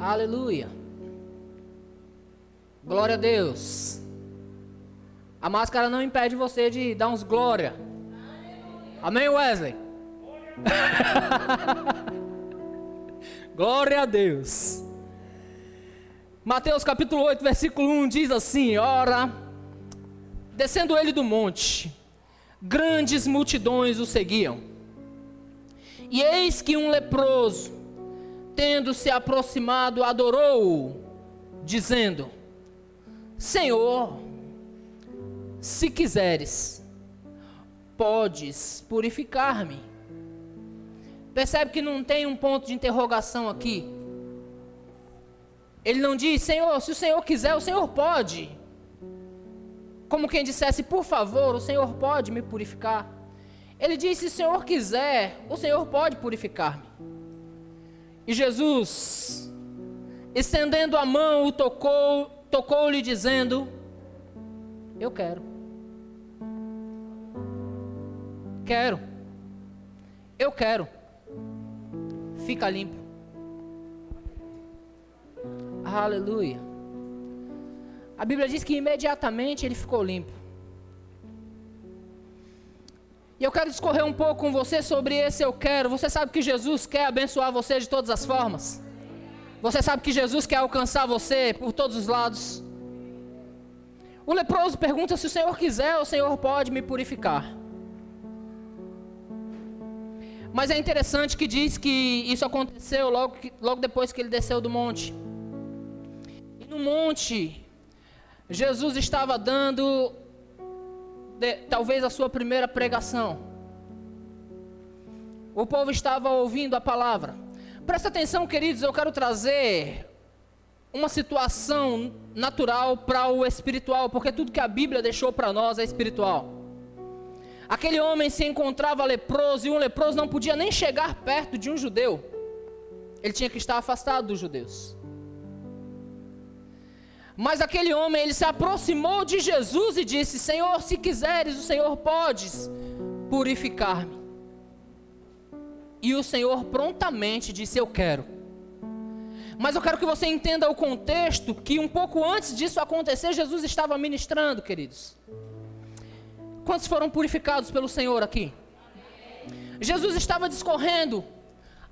Aleluia. Glória a Deus. A máscara não impede você de dar uns glória. Amém, Wesley? glória a Deus. Mateus capítulo 8, versículo 1 diz assim: Ora, descendo ele do monte, grandes multidões o seguiam. E eis que um leproso, tendo se aproximado, adorou-o, dizendo: Senhor, se quiseres, podes purificar-me. Percebe que não tem um ponto de interrogação aqui. Ele não diz, Senhor, se o Senhor quiser, o Senhor pode. Como quem dissesse, por favor, o Senhor pode me purificar. Ele diz, se o Senhor quiser, o Senhor pode purificar-me. E Jesus, estendendo a mão, o tocou, tocou-lhe dizendo: Eu quero. Quero. Eu quero. Fica limpo. Aleluia. A Bíblia diz que imediatamente ele ficou limpo. E eu quero discorrer um pouco com você sobre esse eu quero. Você sabe que Jesus quer abençoar você de todas as formas? Você sabe que Jesus quer alcançar você por todos os lados? O leproso pergunta se o Senhor quiser, o Senhor pode me purificar. Mas é interessante que diz que isso aconteceu logo, logo depois que ele desceu do monte. E no monte, Jesus estava dando de, talvez a sua primeira pregação. O povo estava ouvindo a palavra. Presta atenção, queridos, eu quero trazer uma situação natural para o espiritual, porque tudo que a Bíblia deixou para nós é espiritual. Aquele homem se encontrava leproso e um leproso não podia nem chegar perto de um judeu. Ele tinha que estar afastado dos judeus. Mas aquele homem, ele se aproximou de Jesus e disse: Senhor, se quiseres, o Senhor podes purificar-me. E o Senhor prontamente disse: Eu quero. Mas eu quero que você entenda o contexto que um pouco antes disso acontecer, Jesus estava ministrando, queridos. Quantos foram purificados pelo Senhor aqui? Jesus estava discorrendo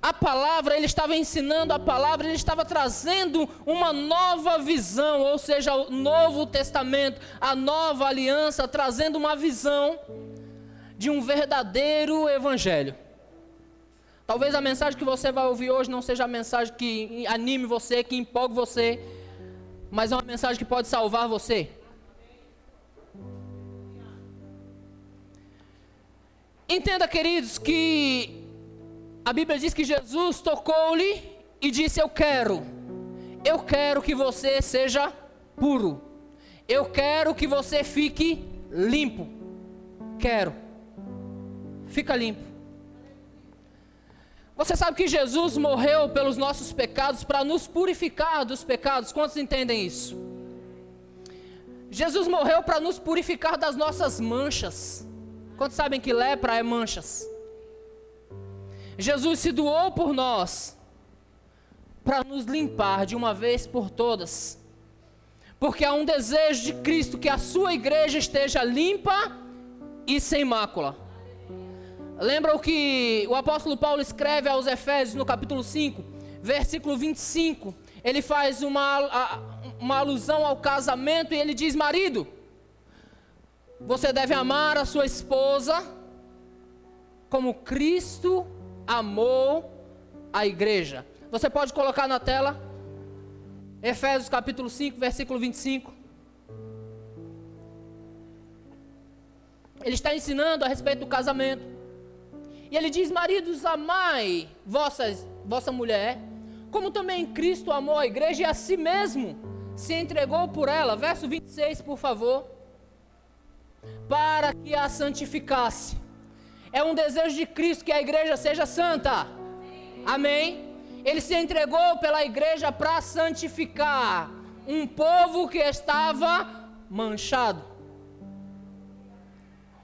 a palavra, ele estava ensinando a palavra, ele estava trazendo uma nova visão, ou seja, o Novo Testamento, a nova aliança, trazendo uma visão de um verdadeiro evangelho. Talvez a mensagem que você vai ouvir hoje não seja a mensagem que anime você, que empolgue você, mas é uma mensagem que pode salvar você. Entenda, queridos, que a Bíblia diz que Jesus tocou-lhe e disse: Eu quero, eu quero que você seja puro, eu quero que você fique limpo. Quero, fica limpo. Você sabe que Jesus morreu pelos nossos pecados para nos purificar dos pecados, quantos entendem isso? Jesus morreu para nos purificar das nossas manchas. Quantos sabem que lepra é manchas? Jesus se doou por nós para nos limpar de uma vez por todas. Porque há um desejo de Cristo que a sua igreja esteja limpa e sem mácula. Lembra o que o apóstolo Paulo escreve aos Efésios no capítulo 5, versículo 25? Ele faz uma, uma alusão ao casamento e ele diz: Marido, você deve amar a sua esposa como Cristo amou a igreja. Você pode colocar na tela Efésios capítulo 5, versículo 25. Ele está ensinando a respeito do casamento. E ele diz: Maridos, amai vossas, vossa mulher, como também Cristo amou a igreja e a si mesmo se entregou por ela. Verso 26, por favor. Para que a santificasse é um desejo de Cristo que a igreja seja santa. Amém? Ele se entregou pela igreja para santificar um povo que estava manchado.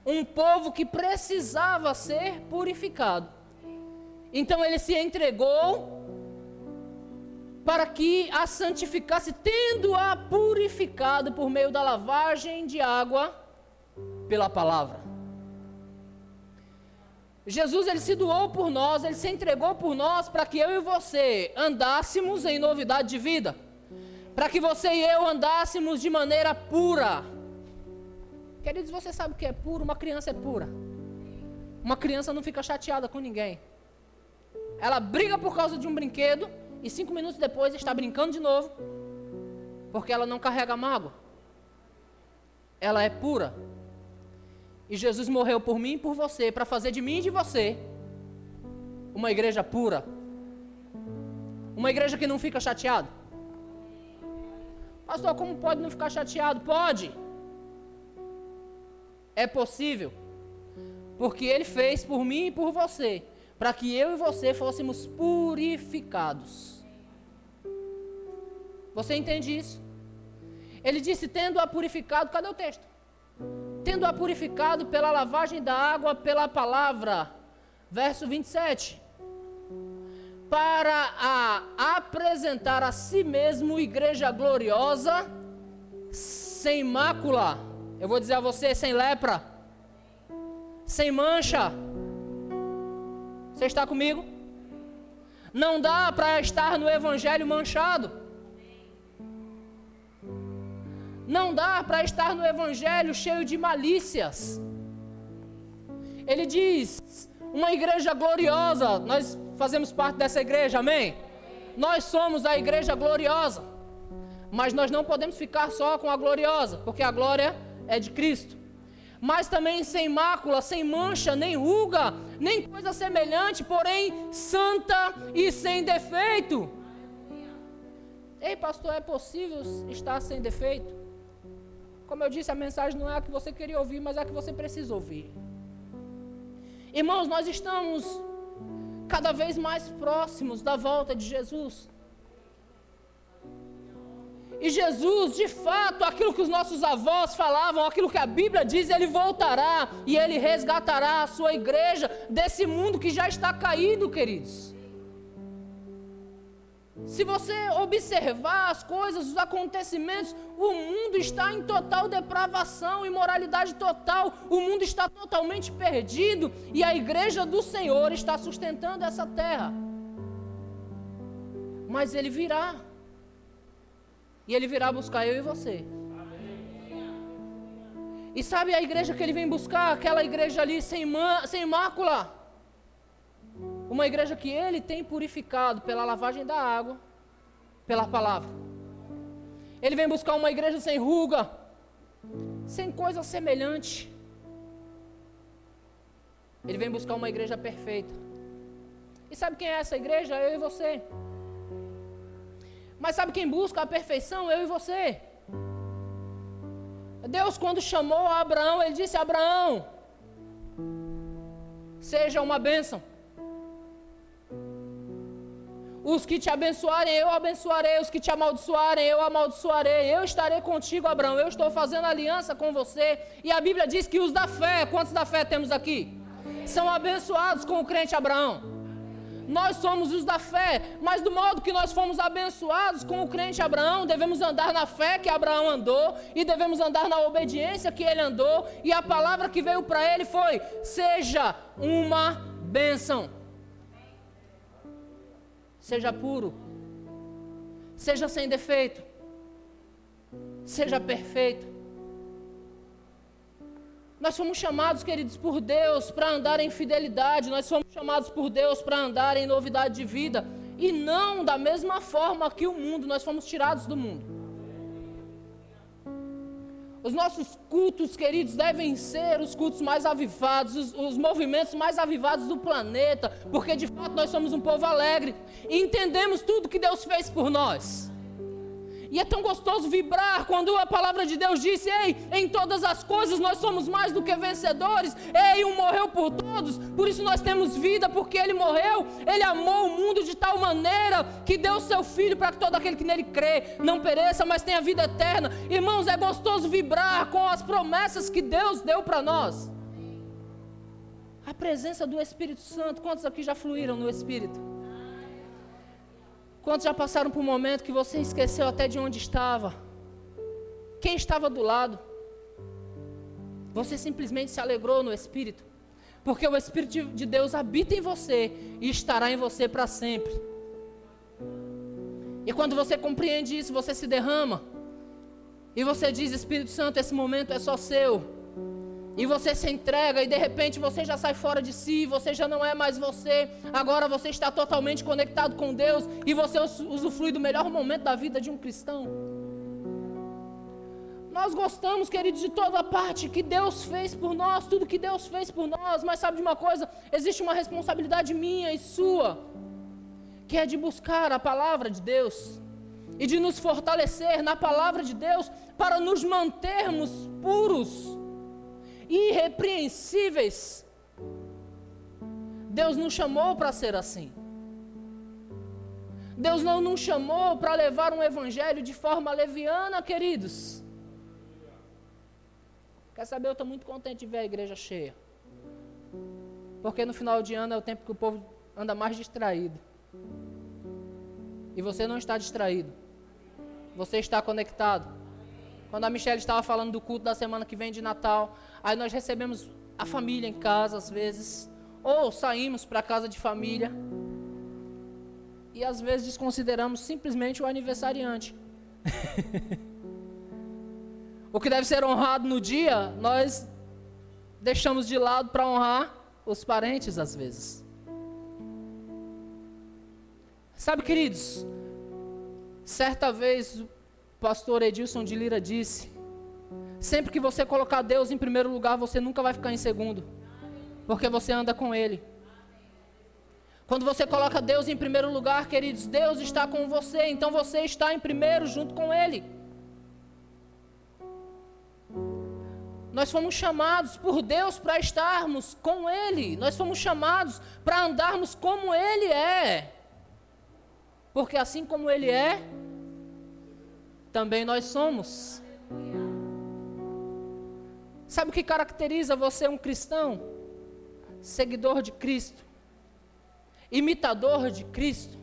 Um povo que precisava ser purificado. Então ele se entregou para que a santificasse, tendo-a purificado por meio da lavagem de água pela palavra. Jesus ele se doou por nós, ele se entregou por nós para que eu e você andássemos em novidade de vida. Para que você e eu andássemos de maneira pura. Queridos, você sabe o que é puro? Uma criança é pura. Uma criança não fica chateada com ninguém. Ela briga por causa de um brinquedo, e cinco minutos depois está brincando de novo, porque ela não carrega mágoa. Ela é pura. E Jesus morreu por mim e por você, para fazer de mim e de você uma igreja pura. Uma igreja que não fica chateada. Pastor, como pode não ficar chateado? Pode. É possível. Porque ele fez por mim e por você para que eu e você fôssemos purificados. Você entende isso? Ele disse: tendo-a purificado, cadê o texto? Tendo-a purificado pela lavagem da água, pela palavra. Verso 27. Para a apresentar a si mesmo igreja gloriosa, sem mácula. Eu vou dizer a você: sem lepra, sem mancha você está comigo? Não dá para estar no evangelho manchado. Não dá para estar no evangelho cheio de malícias. Ele diz: uma igreja gloriosa, nós fazemos parte dessa igreja, amém? Nós somos a igreja gloriosa. Mas nós não podemos ficar só com a gloriosa, porque a glória é de Cristo mas também sem mácula, sem mancha, nem ruga, nem coisa semelhante, porém santa e sem defeito. Ei, pastor, é possível estar sem defeito? Como eu disse, a mensagem não é a que você queria ouvir, mas é a que você precisa ouvir. Irmãos, nós estamos cada vez mais próximos da volta de Jesus. E Jesus, de fato, aquilo que os nossos avós falavam, aquilo que a Bíblia diz, ele voltará e ele resgatará a sua igreja desse mundo que já está caído, queridos. Se você observar as coisas, os acontecimentos, o mundo está em total depravação, imoralidade total, o mundo está totalmente perdido e a igreja do Senhor está sustentando essa terra. Mas ele virá. E ele virá buscar eu e você. E sabe a igreja que ele vem buscar? Aquela igreja ali sem, sem mácula. Uma igreja que ele tem purificado pela lavagem da água, pela palavra. Ele vem buscar uma igreja sem ruga, sem coisa semelhante. Ele vem buscar uma igreja perfeita. E sabe quem é essa igreja? Eu e você. Mas sabe quem busca a perfeição? Eu e você. Deus, quando chamou Abraão, ele disse: Abraão, seja uma bênção. Os que te abençoarem, eu abençoarei. Os que te amaldiçoarem, eu amaldiçoarei. Eu estarei contigo, Abraão. Eu estou fazendo aliança com você. E a Bíblia diz que os da fé, quantos da fé temos aqui? São abençoados com o crente Abraão. Nós somos os da fé, mas do modo que nós fomos abençoados com o crente Abraão, devemos andar na fé que Abraão andou e devemos andar na obediência que ele andou. E a palavra que veio para ele foi: seja uma bênção. Seja puro, seja sem defeito, seja perfeito. Nós fomos chamados, queridos, por Deus para andar em fidelidade, nós fomos chamados por Deus para andar em novidade de vida, e não da mesma forma que o mundo, nós fomos tirados do mundo. Os nossos cultos, queridos, devem ser os cultos mais avivados, os, os, movimentos mais avivados do planeta, porque de fato nós somos um povo alegre e entendemos tudo que Deus fez por nós. E é tão gostoso vibrar quando a palavra de Deus disse: Ei, em todas as coisas nós somos mais do que vencedores. Ei, um morreu por todos, por isso nós temos vida, porque ele morreu. Ele amou o mundo de tal maneira que deu seu filho para que todo aquele que nele crê não pereça, mas tenha vida eterna. Irmãos, é gostoso vibrar com as promessas que Deus deu para nós. A presença do Espírito Santo, quantos aqui já fluíram no Espírito? Quantos já passaram por um momento que você esqueceu até de onde estava? Quem estava do lado? Você simplesmente se alegrou no Espírito, porque o Espírito de Deus habita em você e estará em você para sempre. E quando você compreende isso, você se derrama. E você diz: Espírito Santo, esse momento é só seu. E você se entrega e de repente você já sai fora de si, você já não é mais você. Agora você está totalmente conectado com Deus e você usufrui do melhor momento da vida de um cristão. Nós gostamos, queridos, de toda a parte que Deus fez por nós, tudo que Deus fez por nós, mas sabe de uma coisa? Existe uma responsabilidade minha e sua, que é de buscar a palavra de Deus e de nos fortalecer na palavra de Deus para nos mantermos puros irrepreensíveis. Deus não chamou para ser assim. Deus não nos chamou para levar um evangelho de forma leviana, queridos. Quer saber? Eu estou muito contente de ver a igreja cheia. Porque no final de ano é o tempo que o povo anda mais distraído. E você não está distraído. Você está conectado. Quando a Michelle estava falando do culto da semana que vem de Natal, Aí nós recebemos a família em casa às vezes, ou saímos para casa de família. E às vezes desconsideramos simplesmente o aniversariante. o que deve ser honrado no dia, nós deixamos de lado para honrar os parentes às vezes. Sabe, queridos, certa vez o pastor Edilson de Lira disse Sempre que você colocar Deus em primeiro lugar, você nunca vai ficar em segundo. Porque você anda com Ele. Quando você coloca Deus em primeiro lugar, queridos, Deus está com você, então você está em primeiro junto com Ele. Nós fomos chamados por Deus para estarmos com Ele. Nós fomos chamados para andarmos como Ele é. Porque assim como Ele é, também nós somos. Sabe o que caracteriza você um cristão? Seguidor de Cristo, imitador de Cristo.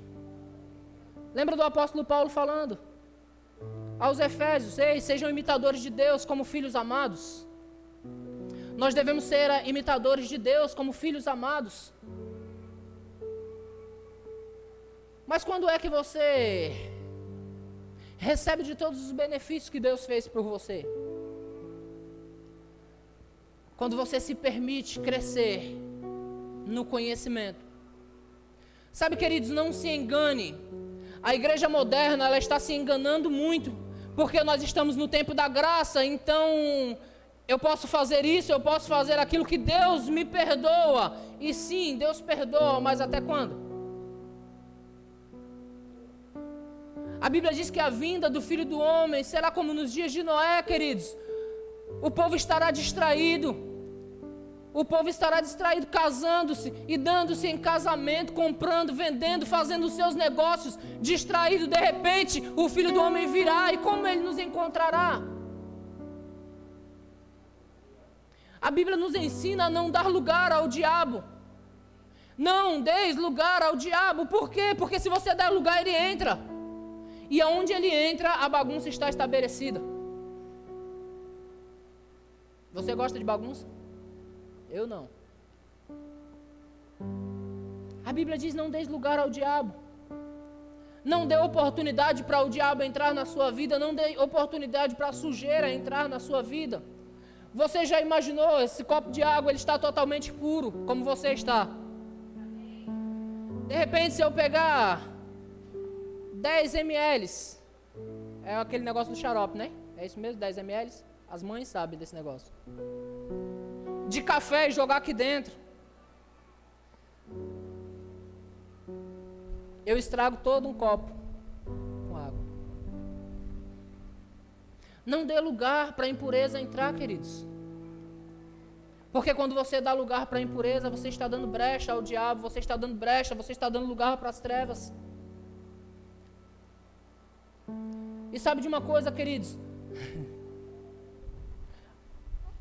Lembra do apóstolo Paulo falando aos Efésios: Ei, sejam imitadores de Deus como filhos amados. Nós devemos ser imitadores de Deus como filhos amados. Mas quando é que você recebe de todos os benefícios que Deus fez por você? Quando você se permite crescer no conhecimento. Sabe, queridos, não se engane. A igreja moderna, ela está se enganando muito, porque nós estamos no tempo da graça, então eu posso fazer isso, eu posso fazer aquilo que Deus me perdoa. E sim, Deus perdoa, mas até quando? A Bíblia diz que a vinda do Filho do Homem será como nos dias de Noé, queridos o povo estará distraído. O povo estará distraído, casando-se e dando-se em casamento, comprando, vendendo, fazendo os seus negócios, distraído. De repente, o filho do homem virá e como ele nos encontrará? A Bíblia nos ensina a não dar lugar ao diabo. Não deis lugar ao diabo. Por quê? Porque se você der lugar, ele entra. E aonde ele entra, a bagunça está estabelecida. Você gosta de bagunça? Eu não. A Bíblia diz: não dê lugar ao diabo. Não dê oportunidade para o diabo entrar na sua vida. Não dê oportunidade para a sujeira entrar na sua vida. Você já imaginou esse copo de água? Ele está totalmente puro, como você está. De repente, se eu pegar 10 ml, é aquele negócio do xarope, né? É isso mesmo, 10 ml? As mães sabem desse negócio. De café e jogar aqui dentro. Eu estrago todo um copo com água. Não dê lugar para a impureza entrar, queridos. Porque quando você dá lugar para a impureza, você está dando brecha ao diabo, você está dando brecha, você está dando lugar para as trevas. E sabe de uma coisa, queridos?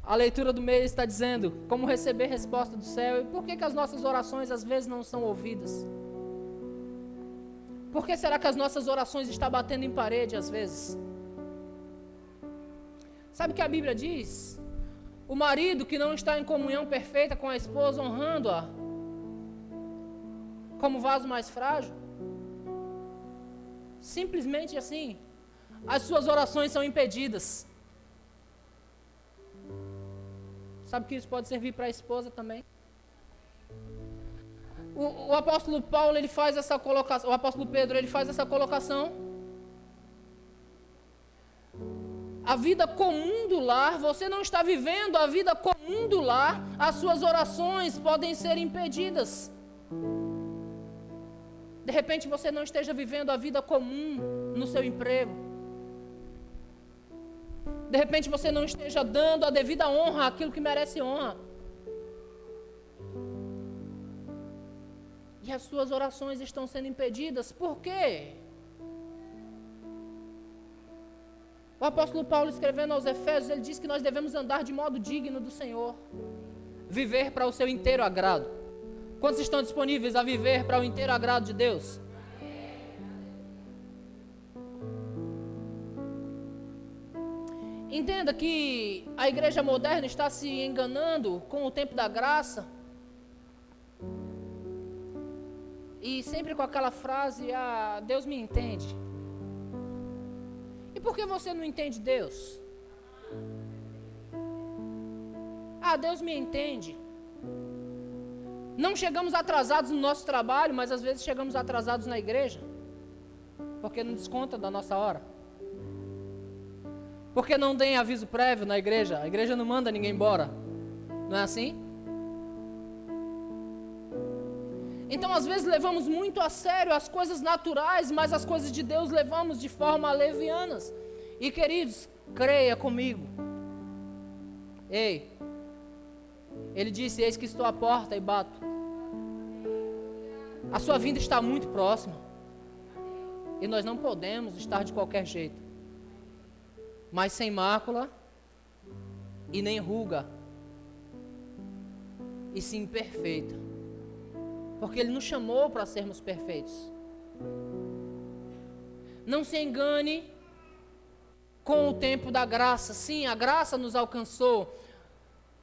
A leitura do mês está dizendo como receber resposta do céu e por que, que as nossas orações às vezes não são ouvidas. Por que será que as nossas orações estão batendo em parede às vezes? Sabe o que a Bíblia diz? O marido que não está em comunhão perfeita com a esposa, honrando-a como vaso mais frágil. Simplesmente assim, as suas orações são impedidas. Sabe que isso pode servir para a esposa também? O, o, apóstolo Paulo ele faz essa colocação, o apóstolo Pedro ele faz essa colocação. A vida comum do lar, você não está vivendo a vida comum do lar, as suas orações podem ser impedidas. De repente você não esteja vivendo a vida comum no seu emprego. De repente você não esteja dando a devida honra àquilo que merece honra. E as suas orações estão sendo impedidas. Por quê? O apóstolo Paulo, escrevendo aos Efésios, ele diz que nós devemos andar de modo digno do Senhor, viver para o seu inteiro agrado. Quantos estão disponíveis a viver para o inteiro agrado de Deus? Entenda que a igreja moderna está se enganando com o tempo da graça. E sempre com aquela frase: Ah, Deus me entende. E por que você não entende Deus? Ah, Deus me entende. Não chegamos atrasados no nosso trabalho, mas às vezes chegamos atrasados na igreja. Porque não desconta da nossa hora. Porque não tem aviso prévio na igreja. A igreja não manda ninguém embora. Não é assim? Então, às vezes, levamos muito a sério as coisas naturais, mas as coisas de Deus levamos de forma levianas. E, queridos, creia comigo. Ei, ele disse: Eis que estou à porta e bato. A sua vinda está muito próxima. E nós não podemos estar de qualquer jeito. Mas sem mácula e nem ruga. E sim perfeita. Porque Ele nos chamou para sermos perfeitos. Não se engane com o tempo da graça. Sim, a graça nos alcançou.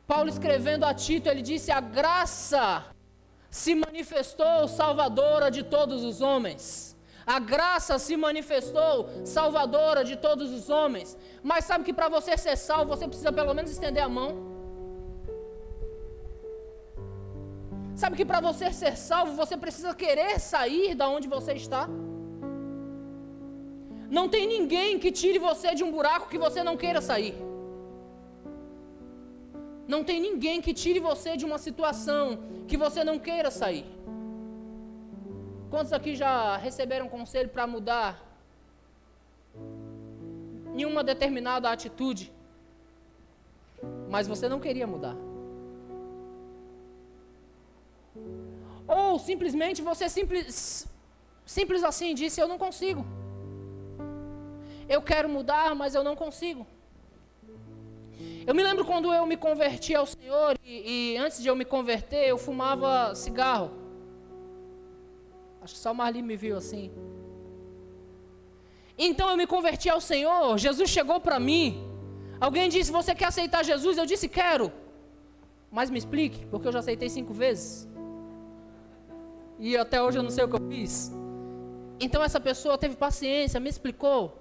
Paulo escrevendo a Tito, ele disse: A graça se manifestou salvadora de todos os homens. A graça se manifestou salvadora de todos os homens. Mas sabe que para você ser salvo, você precisa pelo menos estender a mão. Sabe que para você ser salvo, você precisa querer sair da onde você está. Não tem ninguém que tire você de um buraco que você não queira sair. Não tem ninguém que tire você de uma situação que você não queira sair. Quantos aqui já receberam conselho para mudar em uma determinada atitude, mas você não queria mudar? Ou simplesmente você simples, simples assim disse: Eu não consigo. Eu quero mudar, mas eu não consigo. Eu me lembro quando eu me converti ao Senhor e, e, antes de eu me converter, eu fumava cigarro. Acho que só Marli me viu assim. Então eu me converti ao Senhor, Jesus chegou para mim. Alguém disse: Você quer aceitar Jesus? Eu disse: Quero. Mas me explique, porque eu já aceitei cinco vezes. E até hoje eu não sei o que eu fiz. Então essa pessoa teve paciência, me explicou,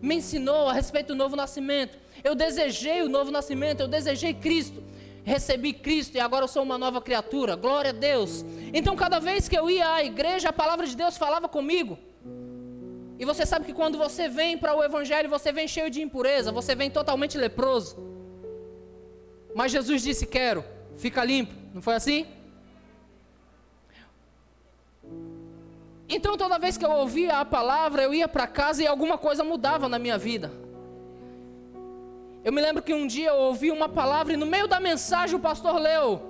me ensinou a respeito do novo nascimento. Eu desejei o novo nascimento, eu desejei Cristo. Recebi Cristo e agora eu sou uma nova criatura. Glória a Deus. Então, cada vez que eu ia à igreja, a palavra de Deus falava comigo. E você sabe que quando você vem para o Evangelho, você vem cheio de impureza, você vem totalmente leproso. Mas Jesus disse: Quero, fica limpo. Não foi assim? Então, toda vez que eu ouvia a palavra, eu ia para casa e alguma coisa mudava na minha vida. Eu me lembro que um dia eu ouvi uma palavra e no meio da mensagem o pastor leu: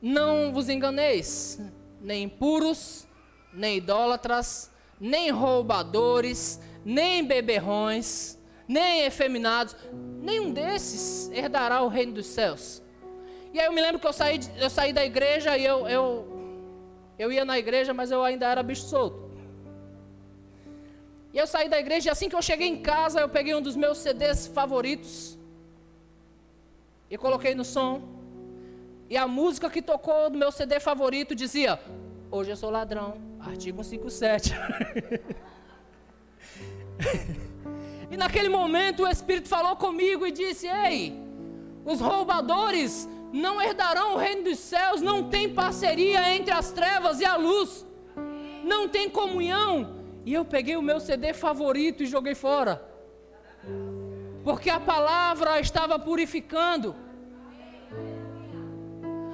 Não vos enganeis, nem impuros, nem idólatras, nem roubadores, nem beberrões, nem efeminados, nenhum desses herdará o reino dos céus. E aí eu me lembro que eu saí, eu saí da igreja e eu, eu, Eu ia na igreja, mas eu ainda era bicho solto. E eu saí da igreja e assim que eu cheguei em casa, eu peguei um dos meus CDs favoritos e coloquei no som. E a música que tocou do meu CD favorito dizia: Hoje eu sou ladrão, artigo 157. e naquele momento o Espírito falou comigo e disse: Ei, os roubadores não herdarão o reino dos céus, não tem parceria entre as trevas e a luz, não tem comunhão. E eu peguei o meu CD favorito e joguei fora, porque a palavra estava purificando.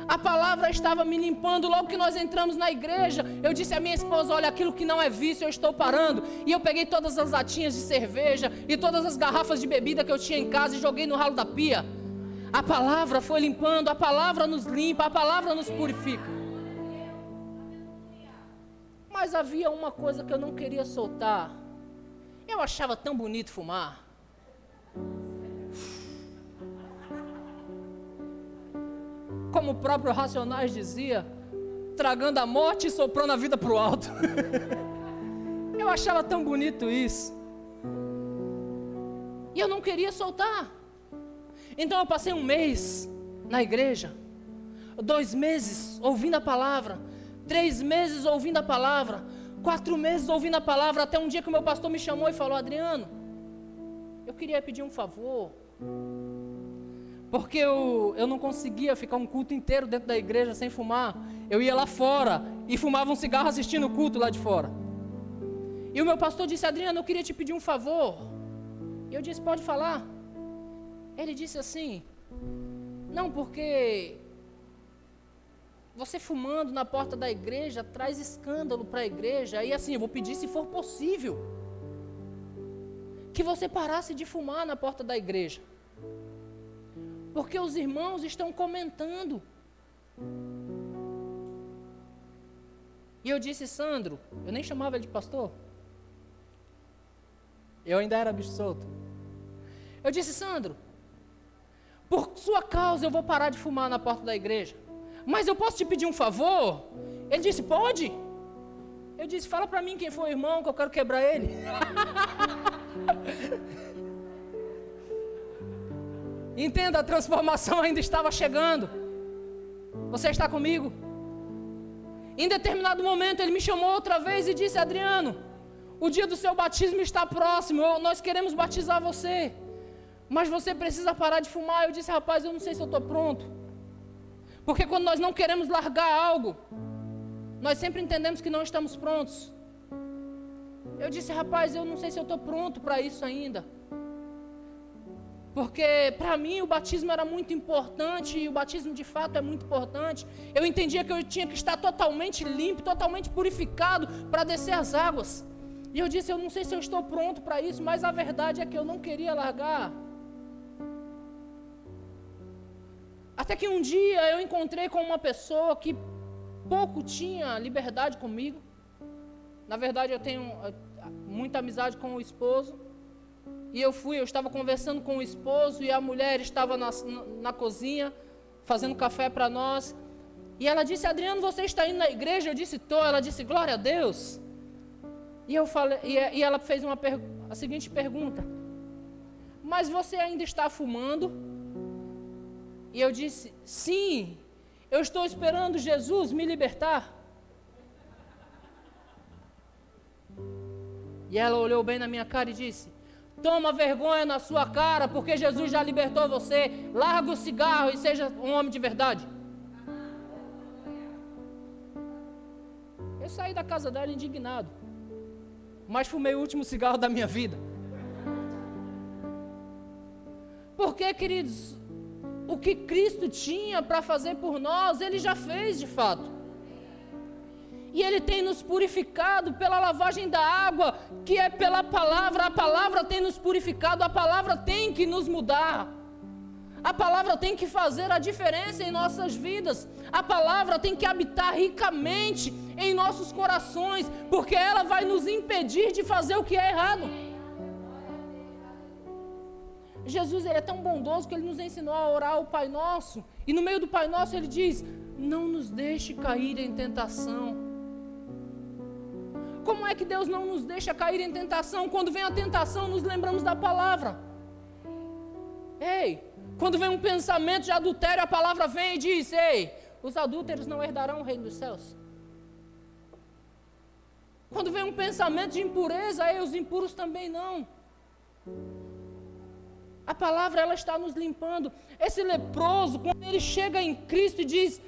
A palavra estava me limpando. Logo que nós entramos na igreja, eu disse à minha esposa: Olha, aquilo que não é vício, eu estou parando. E eu peguei todas as latinhas de cerveja e todas as garrafas de bebida que eu tinha em casa e joguei no ralo da pia. A palavra foi limpando, a palavra nos limpa, a palavra nos purifica. Mas havia uma coisa que eu não queria soltar. Eu achava tão bonito fumar. Como o próprio Racionais dizia, tragando a morte e soprando a vida para o alto. eu achava tão bonito isso. E eu não queria soltar. Então eu passei um mês na igreja, dois meses ouvindo a palavra, três meses ouvindo a palavra, quatro meses ouvindo a palavra, até um dia que o meu pastor me chamou e falou: Adriano, eu queria pedir um favor, porque eu, eu não conseguia ficar um culto inteiro dentro da igreja sem fumar. Eu ia lá fora e fumava um cigarro assistindo o culto lá de fora. E o meu pastor disse: Adriano, eu queria te pedir um favor. E eu disse: Pode falar. Ele disse assim: Não, porque você fumando na porta da igreja traz escândalo para a igreja. E assim, eu vou pedir se for possível que você parasse de fumar na porta da igreja. Porque os irmãos estão comentando. E eu disse, Sandro, eu nem chamava ele de pastor. Eu ainda era bicho solto. Eu disse, Sandro, por sua causa eu vou parar de fumar na porta da igreja. Mas eu posso te pedir um favor? Ele disse: Pode. Eu disse: Fala para mim quem foi o irmão que eu quero quebrar ele. Entenda, a transformação ainda estava chegando. Você está comigo? Em determinado momento ele me chamou outra vez e disse: Adriano, o dia do seu batismo está próximo, nós queremos batizar você. Mas você precisa parar de fumar. Eu disse, rapaz, eu não sei se eu estou pronto. Porque quando nós não queremos largar algo, nós sempre entendemos que não estamos prontos. Eu disse, rapaz, eu não sei se eu estou pronto para isso ainda. Porque para mim o batismo era muito importante e o batismo de fato é muito importante. Eu entendia que eu tinha que estar totalmente limpo, totalmente purificado para descer as águas. E eu disse, eu não sei se eu estou pronto para isso, mas a verdade é que eu não queria largar. Até que um dia eu encontrei com uma pessoa que pouco tinha liberdade comigo. Na verdade, eu tenho eh, muita amizade com o esposo. E eu fui, eu estava conversando com o esposo e a mulher estava na, na cozinha fazendo café para nós. E ela disse: Adriano, você está indo na igreja? Eu disse: Estou. Ela disse: Glória a Deus. E, eu falei, e, ela fez uma a seguinte pergunta: Mas você ainda está fumando? E eu disse: Sim, eu estou esperando Jesus me libertar. E ela olhou bem na minha cara e disse: Toma vergonha na sua cara, porque Jesus já libertou você. Larga o cigarro e seja um homem de verdade. Eu saí da casa dela indignado, mas fumei o último cigarro da minha vida. Porque, queridos, o que Cristo tinha para fazer por nós, Ele já fez de fato. E Ele tem nos purificado pela lavagem da água, que é pela palavra. A palavra tem nos purificado, a palavra tem que nos mudar. A palavra tem que fazer a diferença em nossas vidas. A palavra tem que habitar ricamente em nossos corações, porque ela vai nos impedir de fazer o que é errado. Jesus ele é tão bondoso que ele nos ensinou a orar o Pai Nosso. E no meio do Pai Nosso ele diz: Não nos deixe cair em tentação. Como é que Deus não nos deixa cair em tentação? Quando vem a tentação, nos lembramos da palavra. Ei, quando vem um pensamento de adultério, a palavra vem e diz: Ei, os adúlteros não herdarão o reino dos céus. Quando vem um pensamento de impureza, ei, os impuros também não. A palavra ela está nos limpando. Esse leproso, quando ele chega em Cristo e diz: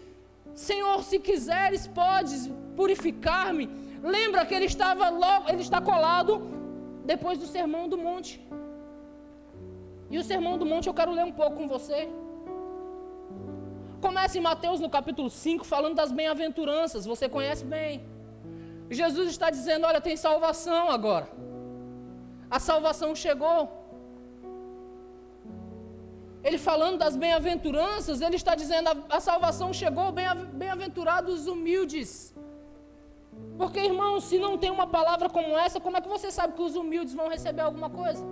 Senhor, se quiseres, podes purificar-me. Lembra que ele estava logo, ele está colado depois do sermão do monte. E o sermão do monte eu quero ler um pouco com você. Começa em Mateus no capítulo 5, falando das bem-aventuranças, você conhece bem. Jesus está dizendo: Olha, tem salvação agora. A salvação chegou. Ele falando das bem-aventuranças, ele está dizendo: a, salvação chegou, bem-aventurados os humildes. Porque, irmãos, se não tem uma palavra como essa, como é que você sabe que os humildes vão receber alguma coisa?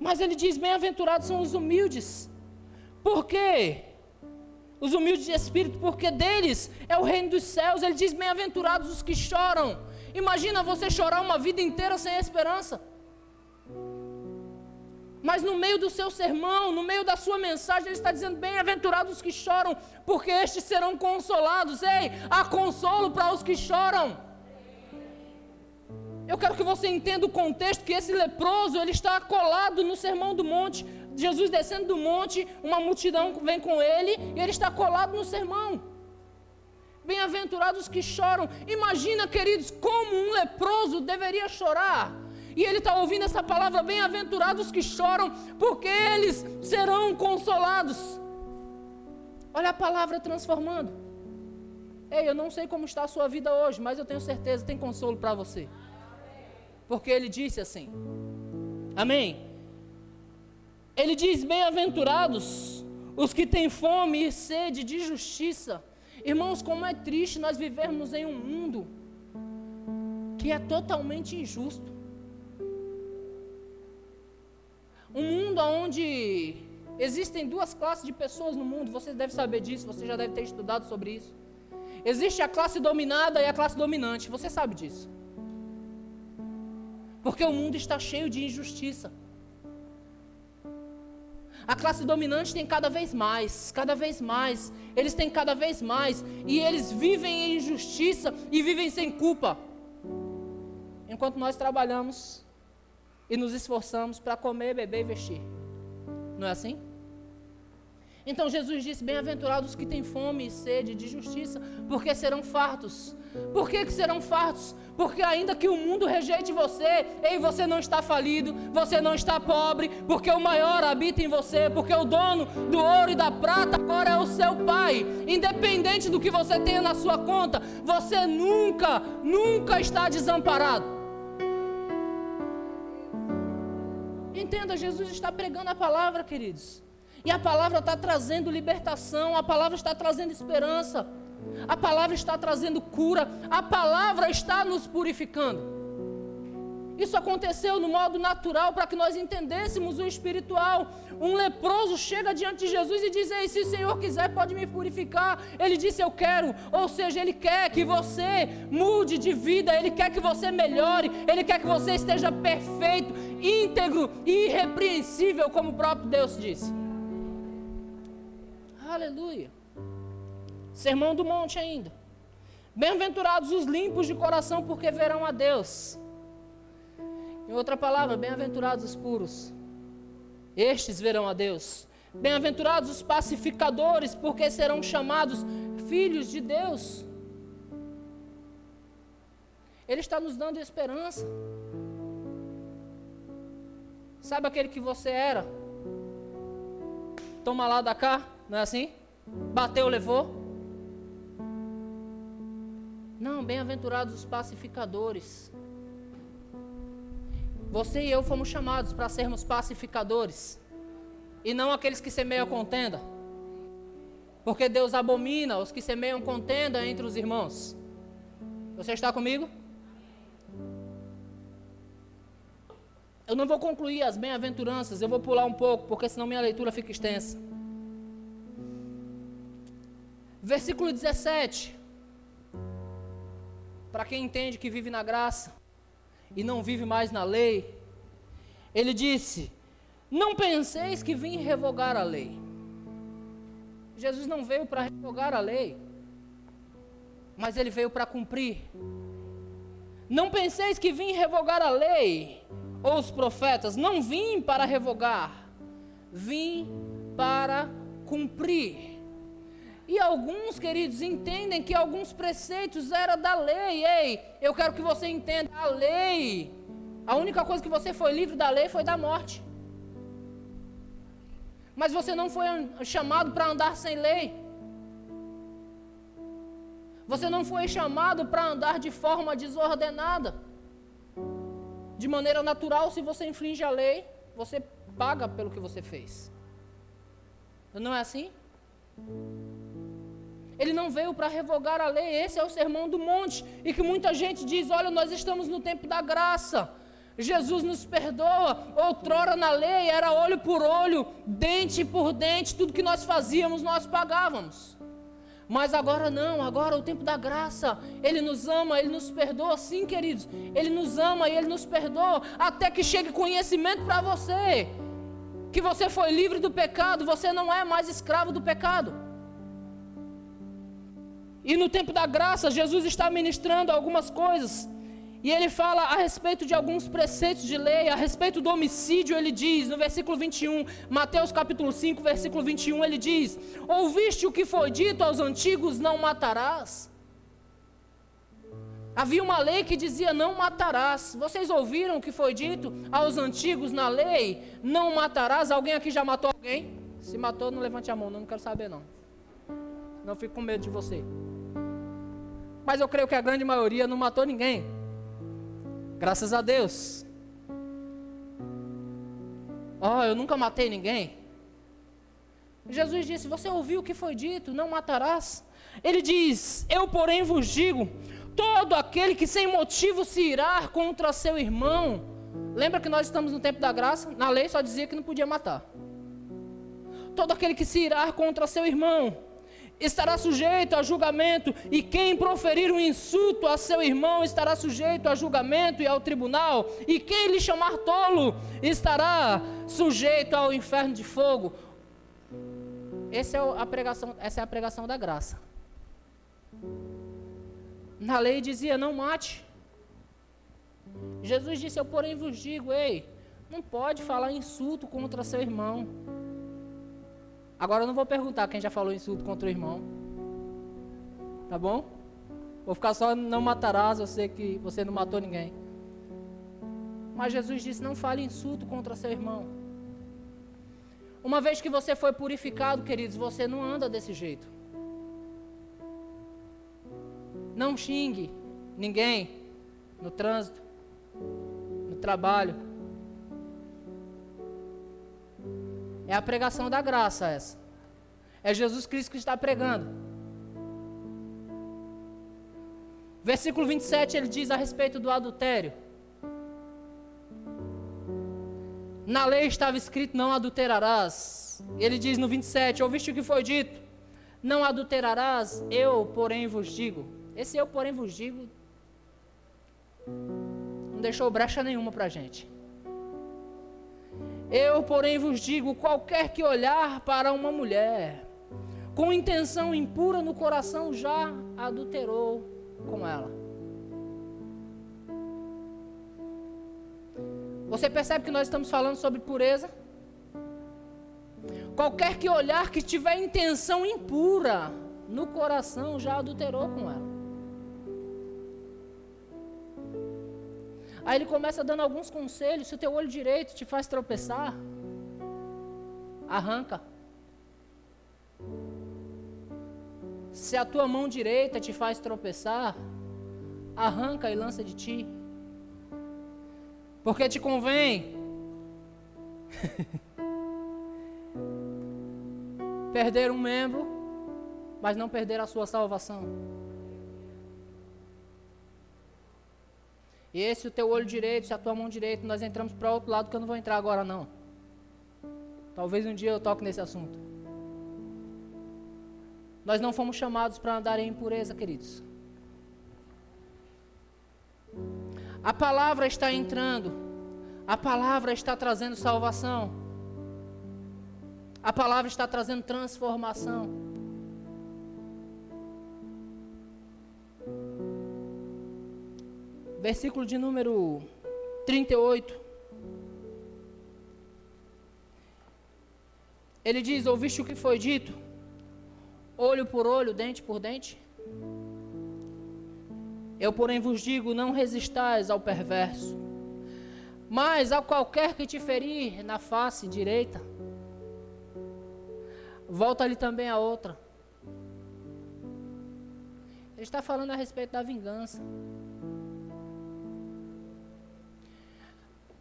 Mas ele diz: bem-aventurados são os humildes. Por quê? Os humildes de espírito, porque deles é o reino dos céus. Ele diz: bem-aventurados os que choram. Imagina você chorar uma vida inteira sem esperança. Mas no meio do seu sermão, no meio da sua mensagem, ele está dizendo: Bem-aventurados os que choram, porque estes serão consolados. Ei, há consolo para os que choram. Eu quero que você entenda o contexto que esse leproso, ele está colado no sermão do monte. Jesus descendo do monte, uma multidão vem com ele e ele está colado no sermão. Bem-aventurados que choram. Imagina, queridos, como um leproso deveria chorar. E ele está ouvindo essa palavra: bem-aventurados que choram, porque eles serão consolados. Olha a palavra transformando. Ei, eu não sei como está a sua vida hoje, mas eu tenho certeza tem consolo para você. Porque ele disse assim. Amém. Ele diz: Bem-aventurados os que têm fome e sede de justiça. Irmãos, como é triste nós vivermos em um mundo que é totalmente injusto. Um mundo onde existem duas classes de pessoas no mundo, você deve saber disso, você já deve ter estudado sobre isso. Existe a classe dominada e a classe dominante, você sabe disso. Porque o mundo está cheio de injustiça. A classe dominante tem cada vez mais, cada vez mais. Eles têm cada vez mais. E eles vivem em injustiça e vivem sem culpa. Enquanto nós trabalhamos e nos esforçamos para comer, beber e vestir. Não é assim? Então Jesus disse: Bem-aventurados os que têm fome e sede de justiça, porque serão fartos. Por que, que serão fartos? Porque ainda que o mundo rejeite você, ei, você não está falido, você não está pobre, porque o maior habita em você, porque o dono do ouro e da prata agora é o seu Pai. Independente do que você tenha na sua conta, você nunca, nunca está desamparado. Entenda, Jesus está pregando a palavra, queridos. E a palavra está trazendo libertação, a palavra está trazendo esperança, a palavra está trazendo cura, a palavra está nos purificando. Isso aconteceu no modo natural para que nós entendêssemos o espiritual. Um leproso chega diante de Jesus e diz: Ei, se o Senhor quiser, pode me purificar. Ele disse: Eu quero. Ou seja, Ele quer que você mude de vida, Ele quer que você melhore, Ele quer que você esteja perfeito, íntegro e irrepreensível, como o próprio Deus disse. Aleluia. Sermão do monte ainda. Bem-aventurados os limpos de coração, porque verão a Deus. Em outra palavra, bem-aventurados os puros, estes verão a Deus. Bem-aventurados os pacificadores, porque serão chamados filhos de Deus. Ele está nos dando esperança. Sabe aquele que você era? Toma lá da cá, não é assim? Bateu, levou. Não, bem-aventurados os pacificadores. Você e eu fomos chamados para sermos pacificadores e não aqueles que semeiam contenda. Porque Deus abomina os que semeiam contenda entre os irmãos. Você está comigo? Eu não vou concluir as bem-aventuranças, eu vou pular um pouco, porque senão minha leitura fica extensa. Versículo 17. para quem entende que vive na graça e não vive mais na lei, ele disse: Não penseis que vim revogar a lei. Jesus não veio para revogar a lei, mas ele veio para cumprir. Não penseis que vim revogar a lei ou os profetas, não vim para revogar, vim para cumprir. E alguns, queridos, entendem que alguns preceitos eram da lei. Ei, eu quero que você entenda a lei. A única coisa que você foi livre da lei foi da morte. Mas você não foi chamado para andar sem lei. Você não foi chamado para andar de forma desordenada. De maneira natural, se você infringe a lei, você paga pelo que você fez. Não é assim? Ele não veio para revogar a lei, esse é o sermão do monte. E que muita gente diz: olha, nós estamos no tempo da graça. Jesus nos perdoa. Outrora na lei era olho por olho, dente por dente, tudo que nós fazíamos nós pagávamos. Mas agora não, agora é o tempo da graça. Ele nos ama, ele nos perdoa, sim, queridos. Ele nos ama e ele nos perdoa até que chegue conhecimento para você. Que você foi livre do pecado, você não é mais escravo do pecado. E no tempo da graça, Jesus está ministrando algumas coisas e ele fala a respeito de alguns preceitos de lei, a respeito do homicídio, ele diz, no versículo 21, Mateus capítulo 5, versículo 21, ele diz: Ouviste o que foi dito aos antigos: Não matarás? Havia uma lei que dizia: Não matarás. Vocês ouviram o que foi dito aos antigos na lei: Não matarás? Alguém aqui já matou alguém? Se matou, não levante a mão, não quero saber, não. Não fico com medo de você. Mas eu creio que a grande maioria não matou ninguém. Graças a Deus. Oh, eu nunca matei ninguém. Jesus disse: Você ouviu o que foi dito, não matarás. Ele diz: Eu, porém, vos digo: todo aquele que sem motivo se irá contra seu irmão. Lembra que nós estamos no tempo da graça? Na lei só dizia que não podia matar. Todo aquele que se irá contra seu irmão estará sujeito a julgamento, e quem proferir um insulto a seu irmão estará sujeito a julgamento e ao tribunal, e quem lhe chamar tolo estará sujeito ao inferno de fogo. Essa é a pregação, essa é a pregação da graça. Na lei dizia: não mate. Jesus disse: Eu, porém, vos digo: ei, não pode falar insulto contra seu irmão. Agora eu não vou perguntar quem já falou insulto contra o irmão. Tá bom? Vou ficar só não matarás, eu sei que você não matou ninguém. Mas Jesus disse: não fale insulto contra seu irmão. Uma vez que você foi purificado, queridos, você não anda desse jeito. Não xingue ninguém no trânsito, no trabalho, É a pregação da graça essa. É Jesus Cristo que está pregando. Versículo 27 ele diz a respeito do adultério. Na lei estava escrito: não adulterarás. Ele diz no 27: ouviste o que foi dito? Não adulterarás, eu, porém, vos digo. Esse eu, porém, vos digo, não deixou brecha nenhuma para a gente. Eu, porém, vos digo: qualquer que olhar para uma mulher com intenção impura no coração já adulterou com ela. Você percebe que nós estamos falando sobre pureza? Qualquer que olhar que tiver intenção impura no coração já adulterou com ela. Aí ele começa dando alguns conselhos. Se o teu olho direito te faz tropeçar, arranca. Se a tua mão direita te faz tropeçar, arranca e lança de ti. Porque te convém perder um membro, mas não perder a sua salvação. Esse o teu olho direito, se a tua mão direita, nós entramos para outro lado que eu não vou entrar agora não. Talvez um dia eu toque nesse assunto. Nós não fomos chamados para andar em impureza, queridos. A palavra está entrando. A palavra está trazendo salvação. A palavra está trazendo transformação. Versículo de número 38. Ele diz: Ouviste o que foi dito? Olho por olho, dente por dente? Eu, porém, vos digo: não resistais ao perverso, mas a qualquer que te ferir na face direita, volta-lhe também a outra. Ele está falando a respeito da vingança.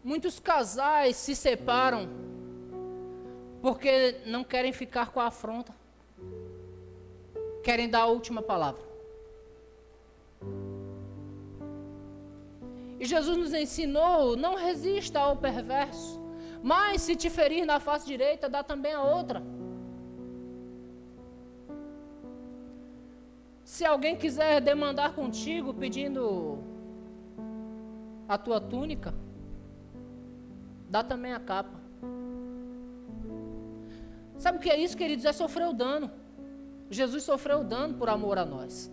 Muitos casais se separam porque não querem ficar com a afronta. Querem dar a última palavra. E Jesus nos ensinou: não resista ao perverso, mas se te ferir na face direita, dá também a outra. Se alguém quiser demandar contigo pedindo a tua túnica, dá também a capa. Sabe o que é isso, queridos? É sofrer o dano. Jesus sofreu o dano por amor a nós.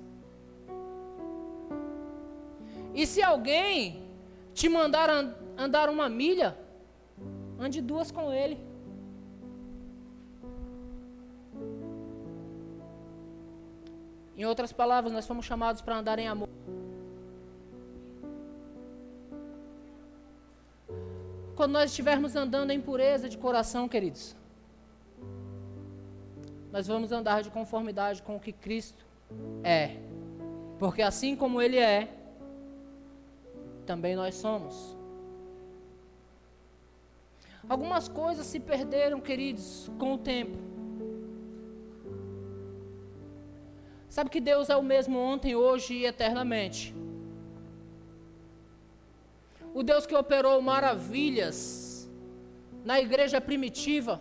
E se alguém te mandar andar uma milha, ande duas com ele. Em outras palavras, nós fomos chamados para andar em amor. Quando nós estivermos andando em pureza de coração, queridos, nós vamos andar de conformidade com o que Cristo é. Porque assim como Ele é, também nós somos. Algumas coisas se perderam, queridos, com o tempo. Sabe que Deus é o mesmo ontem, hoje e eternamente. O Deus que operou maravilhas na igreja primitiva,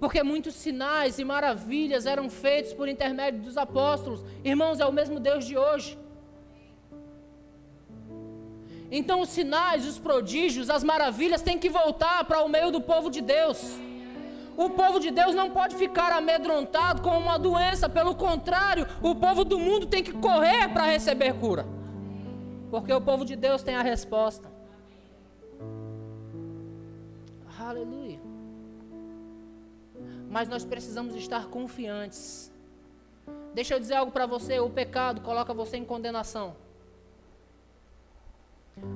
porque muitos sinais e maravilhas eram feitos por intermédio dos apóstolos. Irmãos, é o mesmo Deus de hoje. Então os sinais, os prodígios, as maravilhas têm que voltar para o meio do povo de Deus. O povo de Deus não pode ficar amedrontado com uma doença, pelo contrário, o povo do mundo tem que correr para receber cura. Porque o povo de Deus tem a resposta. Aleluia. Mas nós precisamos estar confiantes. Deixa eu dizer algo para você: o pecado coloca você em condenação.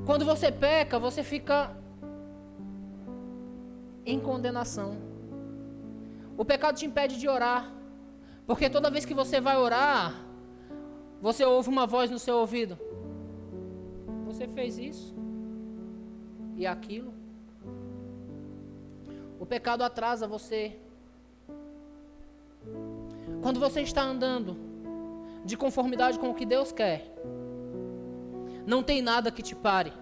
Quando você peca, você fica em condenação. O pecado te impede de orar. Porque toda vez que você vai orar, você ouve uma voz no seu ouvido. Você fez isso e aquilo. O pecado atrasa você. Quando você está andando de conformidade com o que Deus quer, não tem nada que te pare.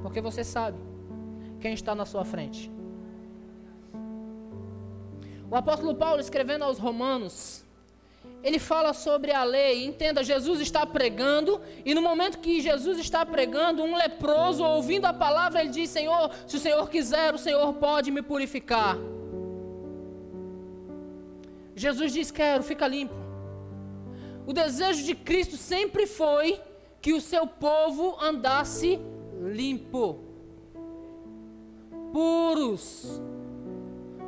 Porque você sabe quem está na sua frente. O apóstolo Paulo, escrevendo aos Romanos, ele fala sobre a lei. Entenda, Jesus está pregando, e no momento que Jesus está pregando, um leproso, ouvindo a palavra, ele diz: Senhor, se o Senhor quiser, o Senhor pode me purificar. Jesus diz: Quero, fica limpo. O desejo de Cristo sempre foi que o seu povo andasse limpo, puros,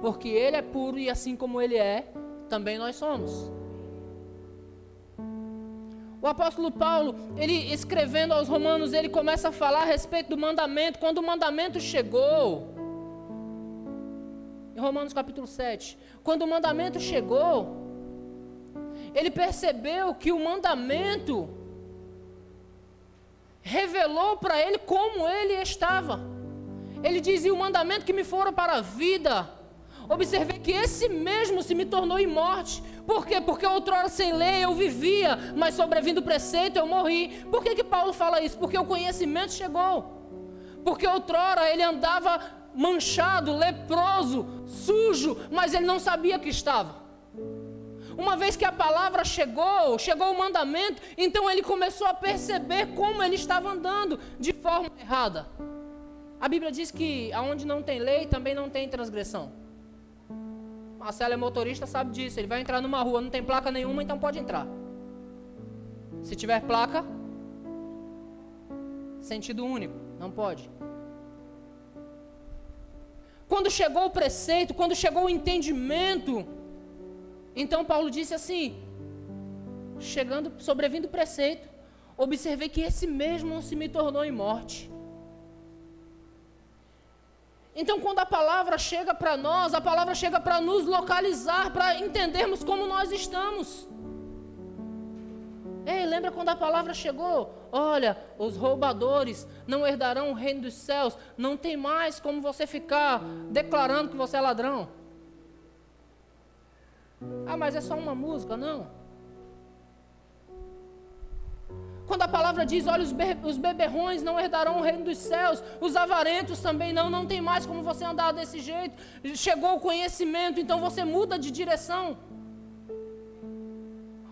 porque Ele é puro e assim como Ele é, também nós somos. O apóstolo Paulo, ele escrevendo aos Romanos, ele começa a falar a respeito do mandamento. Quando o mandamento chegou, em Romanos capítulo 7, quando o mandamento chegou, ele percebeu que o mandamento revelou para ele como ele estava. Ele dizia: O mandamento que me fora para a vida. Observei que esse mesmo se me tornou em morte. Por quê? Porque outrora sem lei eu vivia, mas sobrevindo o preceito eu morri. Por que, que Paulo fala isso? Porque o conhecimento chegou. Porque outrora ele andava manchado, leproso, sujo, mas ele não sabia que estava. Uma vez que a palavra chegou, chegou o mandamento, então ele começou a perceber como ele estava andando de forma errada. A Bíblia diz que aonde não tem lei também não tem transgressão. Marcelo é motorista, sabe disso. Ele vai entrar numa rua, não tem placa nenhuma, então pode entrar. Se tiver placa, sentido único, não pode. Quando chegou o preceito, quando chegou o entendimento, então Paulo disse assim: chegando, sobrevindo o preceito, observei que esse mesmo se me tornou em morte. Então, quando a palavra chega para nós, a palavra chega para nos localizar, para entendermos como nós estamos. Ei, lembra quando a palavra chegou? Olha, os roubadores não herdarão o reino dos céus. Não tem mais como você ficar declarando que você é ladrão. Ah, mas é só uma música? Não. Quando a palavra diz, olha, os, be os beberrões não herdarão o reino dos céus, os avarentos também não, não tem mais como você andar desse jeito. Chegou o conhecimento, então você muda de direção.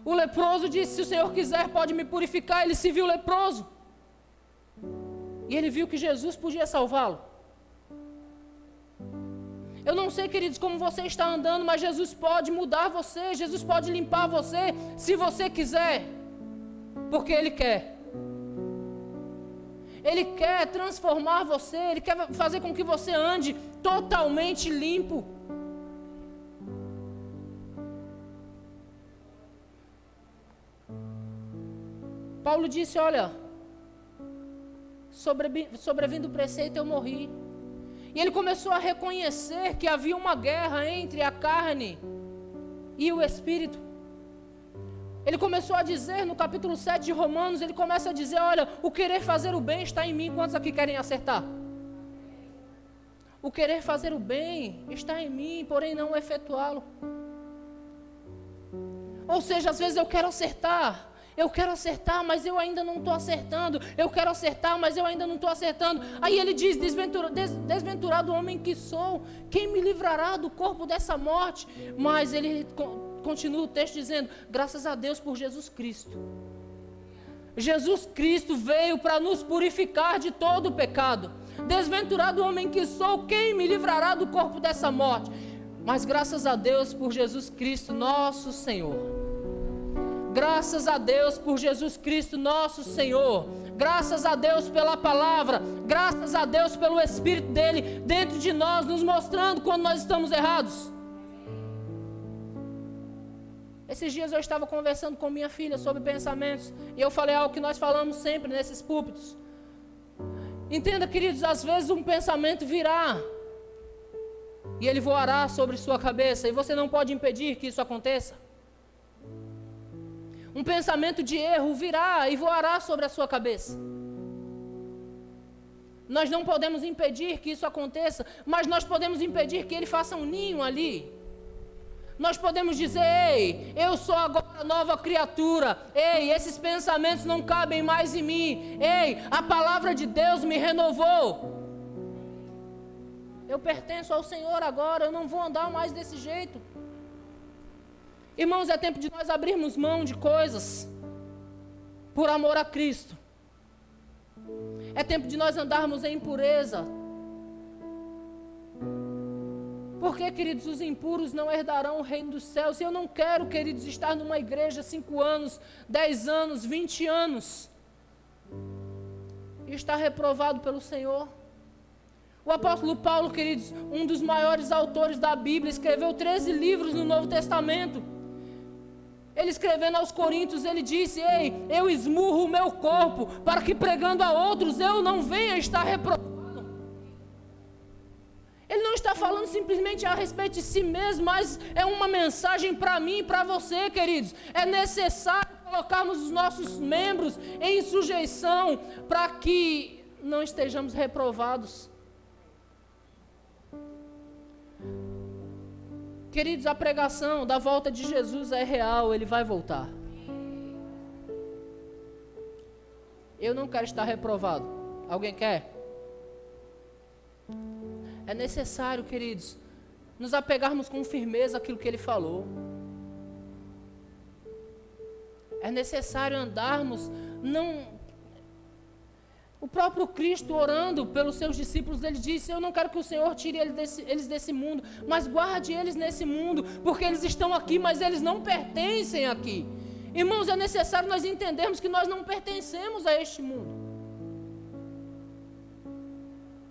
O leproso disse: Se o Senhor quiser, pode me purificar. Ele se viu leproso. E ele viu que Jesus podia salvá-lo. Eu não sei, queridos, como você está andando, mas Jesus pode mudar você, Jesus pode limpar você, se você quiser, porque Ele quer. Ele quer transformar você, Ele quer fazer com que você ande totalmente limpo. Paulo disse: Olha, sobrevindo o preceito eu morri. E ele começou a reconhecer que havia uma guerra entre a carne e o espírito. Ele começou a dizer no capítulo 7 de Romanos, ele começa a dizer: Olha, o querer fazer o bem está em mim. Quantos aqui querem acertar? O querer fazer o bem está em mim, porém não efetuá-lo. Ou seja, às vezes eu quero acertar, eu quero acertar, mas eu ainda não estou acertando. Eu quero acertar, mas eu ainda não estou acertando. Aí ele diz: Desventura, des, Desventurado homem que sou, quem me livrará do corpo dessa morte? Mas ele continua o texto dizendo: Graças a Deus por Jesus Cristo. Jesus Cristo veio para nos purificar de todo o pecado. Desventurado homem que sou, quem me livrará do corpo dessa morte? Mas graças a Deus por Jesus Cristo, nosso Senhor. Graças a Deus por Jesus Cristo, nosso Senhor. Graças a Deus pela palavra. Graças a Deus pelo Espírito dele dentro de nós, nos mostrando quando nós estamos errados. Esses dias eu estava conversando com minha filha sobre pensamentos. E eu falei algo que nós falamos sempre nesses púlpitos. Entenda, queridos, às vezes um pensamento virá. E ele voará sobre sua cabeça. E você não pode impedir que isso aconteça. Um pensamento de erro virá e voará sobre a sua cabeça. Nós não podemos impedir que isso aconteça, mas nós podemos impedir que ele faça um ninho ali. Nós podemos dizer: Ei, eu sou agora nova criatura. Ei, esses pensamentos não cabem mais em mim. Ei, a palavra de Deus me renovou. Eu pertenço ao Senhor agora, eu não vou andar mais desse jeito. Irmãos, é tempo de nós abrirmos mão de coisas por amor a Cristo. É tempo de nós andarmos em pureza. Porque, queridos, os impuros não herdarão o reino dos céus. E eu não quero, queridos, estar numa igreja cinco anos, dez anos, vinte anos e estar reprovado pelo Senhor. O apóstolo Paulo, queridos, um dos maiores autores da Bíblia, escreveu 13 livros no Novo Testamento. Ele escrevendo aos Coríntios, ele disse: Ei, eu esmurro o meu corpo, para que pregando a outros eu não venha estar reprovado. Ele não está falando simplesmente a respeito de si mesmo, mas é uma mensagem para mim e para você, queridos. É necessário colocarmos os nossos membros em sujeição para que não estejamos reprovados. Queridos, a pregação da volta de Jesus é real, ele vai voltar. Eu não quero estar reprovado. Alguém quer? É necessário, queridos, nos apegarmos com firmeza àquilo que ele falou. É necessário andarmos não o próprio Cristo orando pelos seus discípulos, ele disse: Eu não quero que o Senhor tire eles desse, eles desse mundo, mas guarde eles nesse mundo, porque eles estão aqui, mas eles não pertencem aqui. Irmãos, é necessário nós entendermos que nós não pertencemos a este mundo.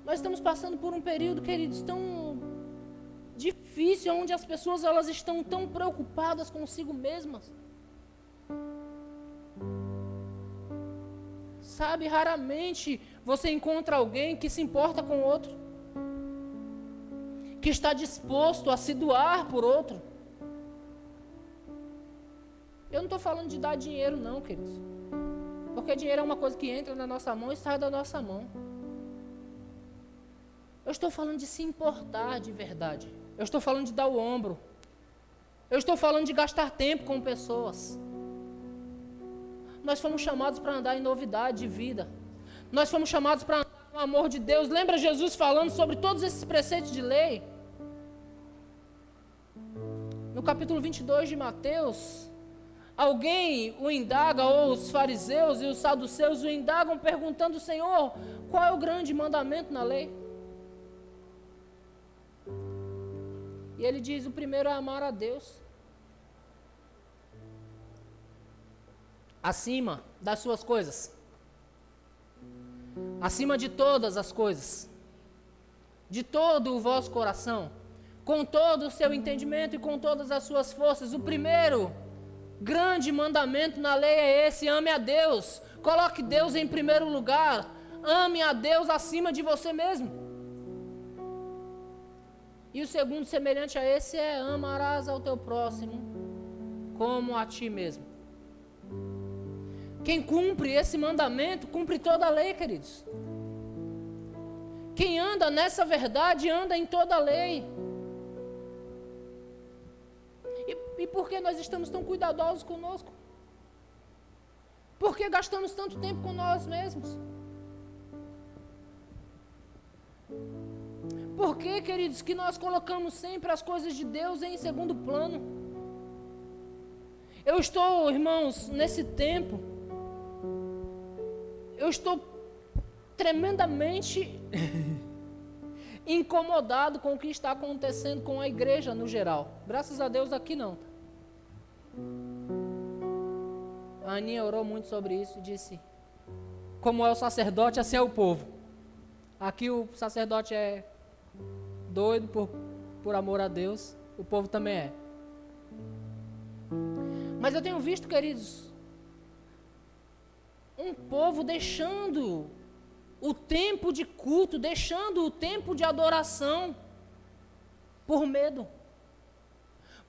Nós estamos passando por um período, queridos, tão difícil, onde as pessoas elas estão tão preocupadas consigo mesmas. Sabe, raramente você encontra alguém que se importa com outro, que está disposto a se doar por outro. Eu não estou falando de dar dinheiro, não, queridos. Porque dinheiro é uma coisa que entra na nossa mão e sai da nossa mão. Eu estou falando de se importar de verdade. Eu estou falando de dar o ombro. Eu estou falando de gastar tempo com pessoas. Nós fomos chamados para andar em novidade de vida. Nós fomos chamados para andar no amor de Deus. Lembra Jesus falando sobre todos esses preceitos de lei? No capítulo 22 de Mateus, alguém o indaga, ou os fariseus e os saduceus o indagam, perguntando: Senhor, qual é o grande mandamento na lei? E ele diz: o primeiro é amar a Deus. acima das suas coisas, acima de todas as coisas, de todo o vosso coração, com todo o seu entendimento e com todas as suas forças. O primeiro grande mandamento na lei é esse: ame a Deus, coloque Deus em primeiro lugar, ame a Deus acima de você mesmo. E o segundo, semelhante a esse, é amarás ao teu próximo como a ti mesmo. Quem cumpre esse mandamento, cumpre toda a lei, queridos. Quem anda nessa verdade, anda em toda a lei. E, e por que nós estamos tão cuidadosos conosco? Por que gastamos tanto tempo com nós mesmos? Por que, queridos, que nós colocamos sempre as coisas de Deus em segundo plano? Eu estou, irmãos, nesse tempo eu estou tremendamente incomodado com o que está acontecendo com a igreja no geral. Graças a Deus aqui não. A Aninha orou muito sobre isso e disse: Como é o sacerdote, assim é o povo. Aqui o sacerdote é doido por, por amor a Deus, o povo também é. Mas eu tenho visto, queridos, um povo deixando o tempo de culto, deixando o tempo de adoração por medo,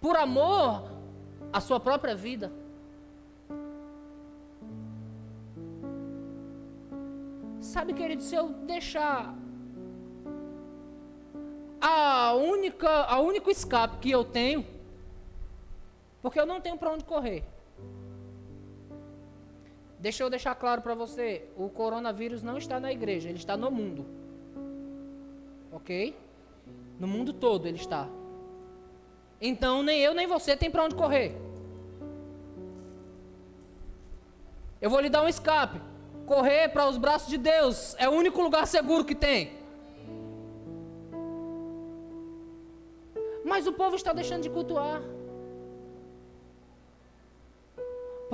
por amor à sua própria vida. Sabe, querido, se eu deixar a única, a único escape que eu tenho, porque eu não tenho para onde correr. Deixa eu deixar claro para você: o coronavírus não está na igreja, ele está no mundo. Ok? No mundo todo ele está. Então nem eu nem você tem para onde correr. Eu vou lhe dar um escape. Correr para os braços de Deus é o único lugar seguro que tem. Mas o povo está deixando de cultuar.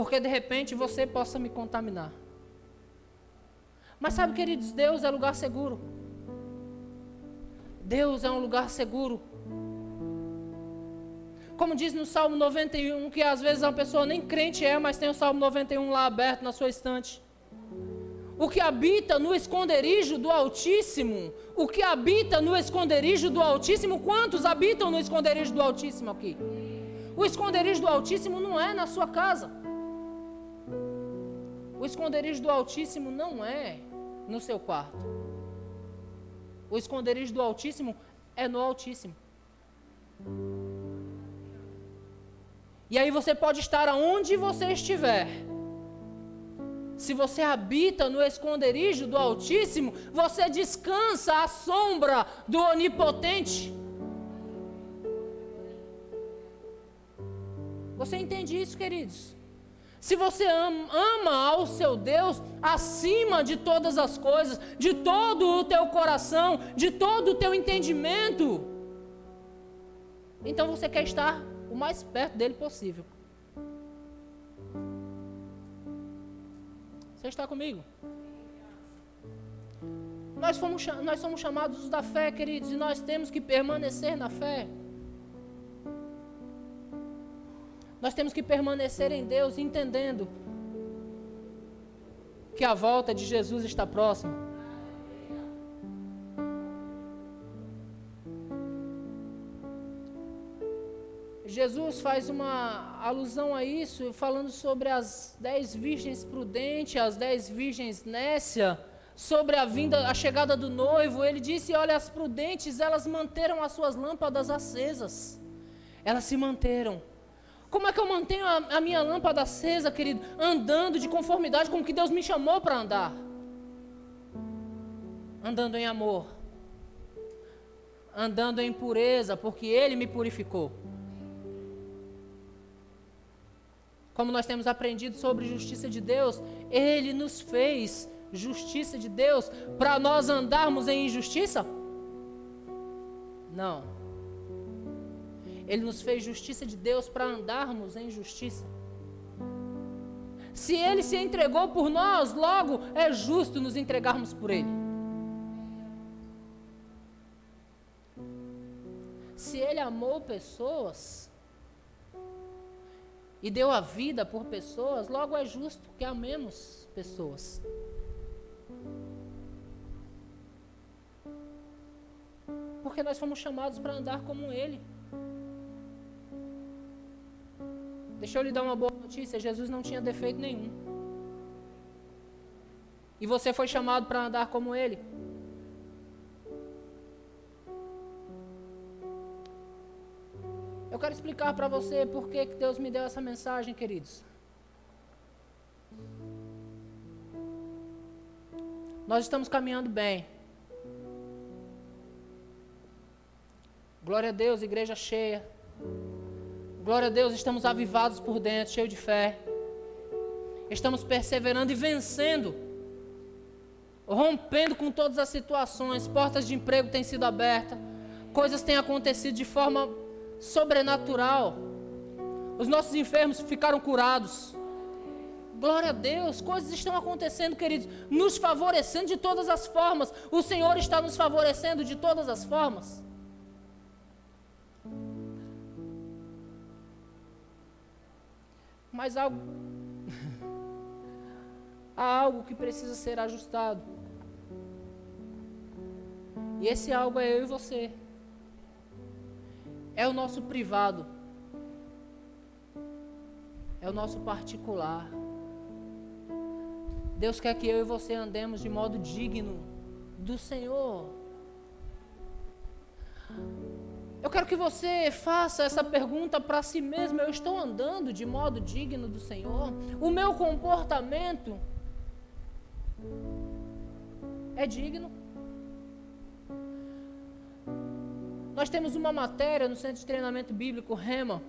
porque de repente você possa me contaminar. Mas sabe, queridos, Deus é lugar seguro. Deus é um lugar seguro. Como diz no Salmo 91, que às vezes uma pessoa nem crente é, mas tem o Salmo 91 lá aberto na sua estante. O que habita no esconderijo do Altíssimo, o que habita no esconderijo do Altíssimo, quantos habitam no esconderijo do Altíssimo aqui? O esconderijo do Altíssimo não é na sua casa. O esconderijo do Altíssimo não é no seu quarto. O esconderijo do Altíssimo é no Altíssimo. E aí você pode estar aonde você estiver. Se você habita no esconderijo do Altíssimo, você descansa à sombra do Onipotente. Você entende isso, queridos? se você ama ao seu Deus acima de todas as coisas, de todo o teu coração, de todo o teu entendimento, então você quer estar o mais perto dele possível. Você está comigo? Nós, fomos, nós somos chamados da fé, queridos, e nós temos que permanecer na fé. Nós temos que permanecer em Deus, entendendo que a volta de Jesus está próxima. Jesus faz uma alusão a isso, falando sobre as dez virgens prudentes, as dez virgens nécia, sobre a vinda, a chegada do noivo. Ele disse: Olha, as prudentes, elas manteram as suas lâmpadas acesas. Elas se manteram. Como é que eu mantenho a, a minha lâmpada acesa, querido? Andando de conformidade com o que Deus me chamou para andar. Andando em amor. Andando em pureza, porque Ele me purificou. Como nós temos aprendido sobre justiça de Deus, Ele nos fez justiça de Deus para nós andarmos em injustiça? Não. Ele nos fez justiça de Deus para andarmos em justiça. Se Ele se entregou por nós, logo é justo nos entregarmos por Ele. Se Ele amou pessoas e deu a vida por pessoas, logo é justo que amemos pessoas. Porque nós fomos chamados para andar como Ele. Deixa eu lhe dar uma boa notícia: Jesus não tinha defeito nenhum. E você foi chamado para andar como ele. Quero explicar para você por que Deus me deu essa mensagem, queridos. Nós estamos caminhando bem. Glória a Deus, igreja cheia. Glória a Deus, estamos avivados por dentro, cheios de fé. Estamos perseverando e vencendo. Rompendo com todas as situações. Portas de emprego têm sido abertas. Coisas têm acontecido de forma sobrenatural. Os nossos enfermos ficaram curados. Glória a Deus, coisas estão acontecendo, queridos, nos favorecendo de todas as formas. O Senhor está nos favorecendo de todas as formas. Mas algo, há algo que precisa ser ajustado. E esse algo é eu e você. É o nosso privado. É o nosso particular. Deus quer que eu e você andemos de modo digno do Senhor. Eu quero que você faça essa pergunta para si mesmo: eu estou andando de modo digno do Senhor? O meu comportamento é digno? Nós temos uma matéria no Centro de Treinamento Bíblico Rema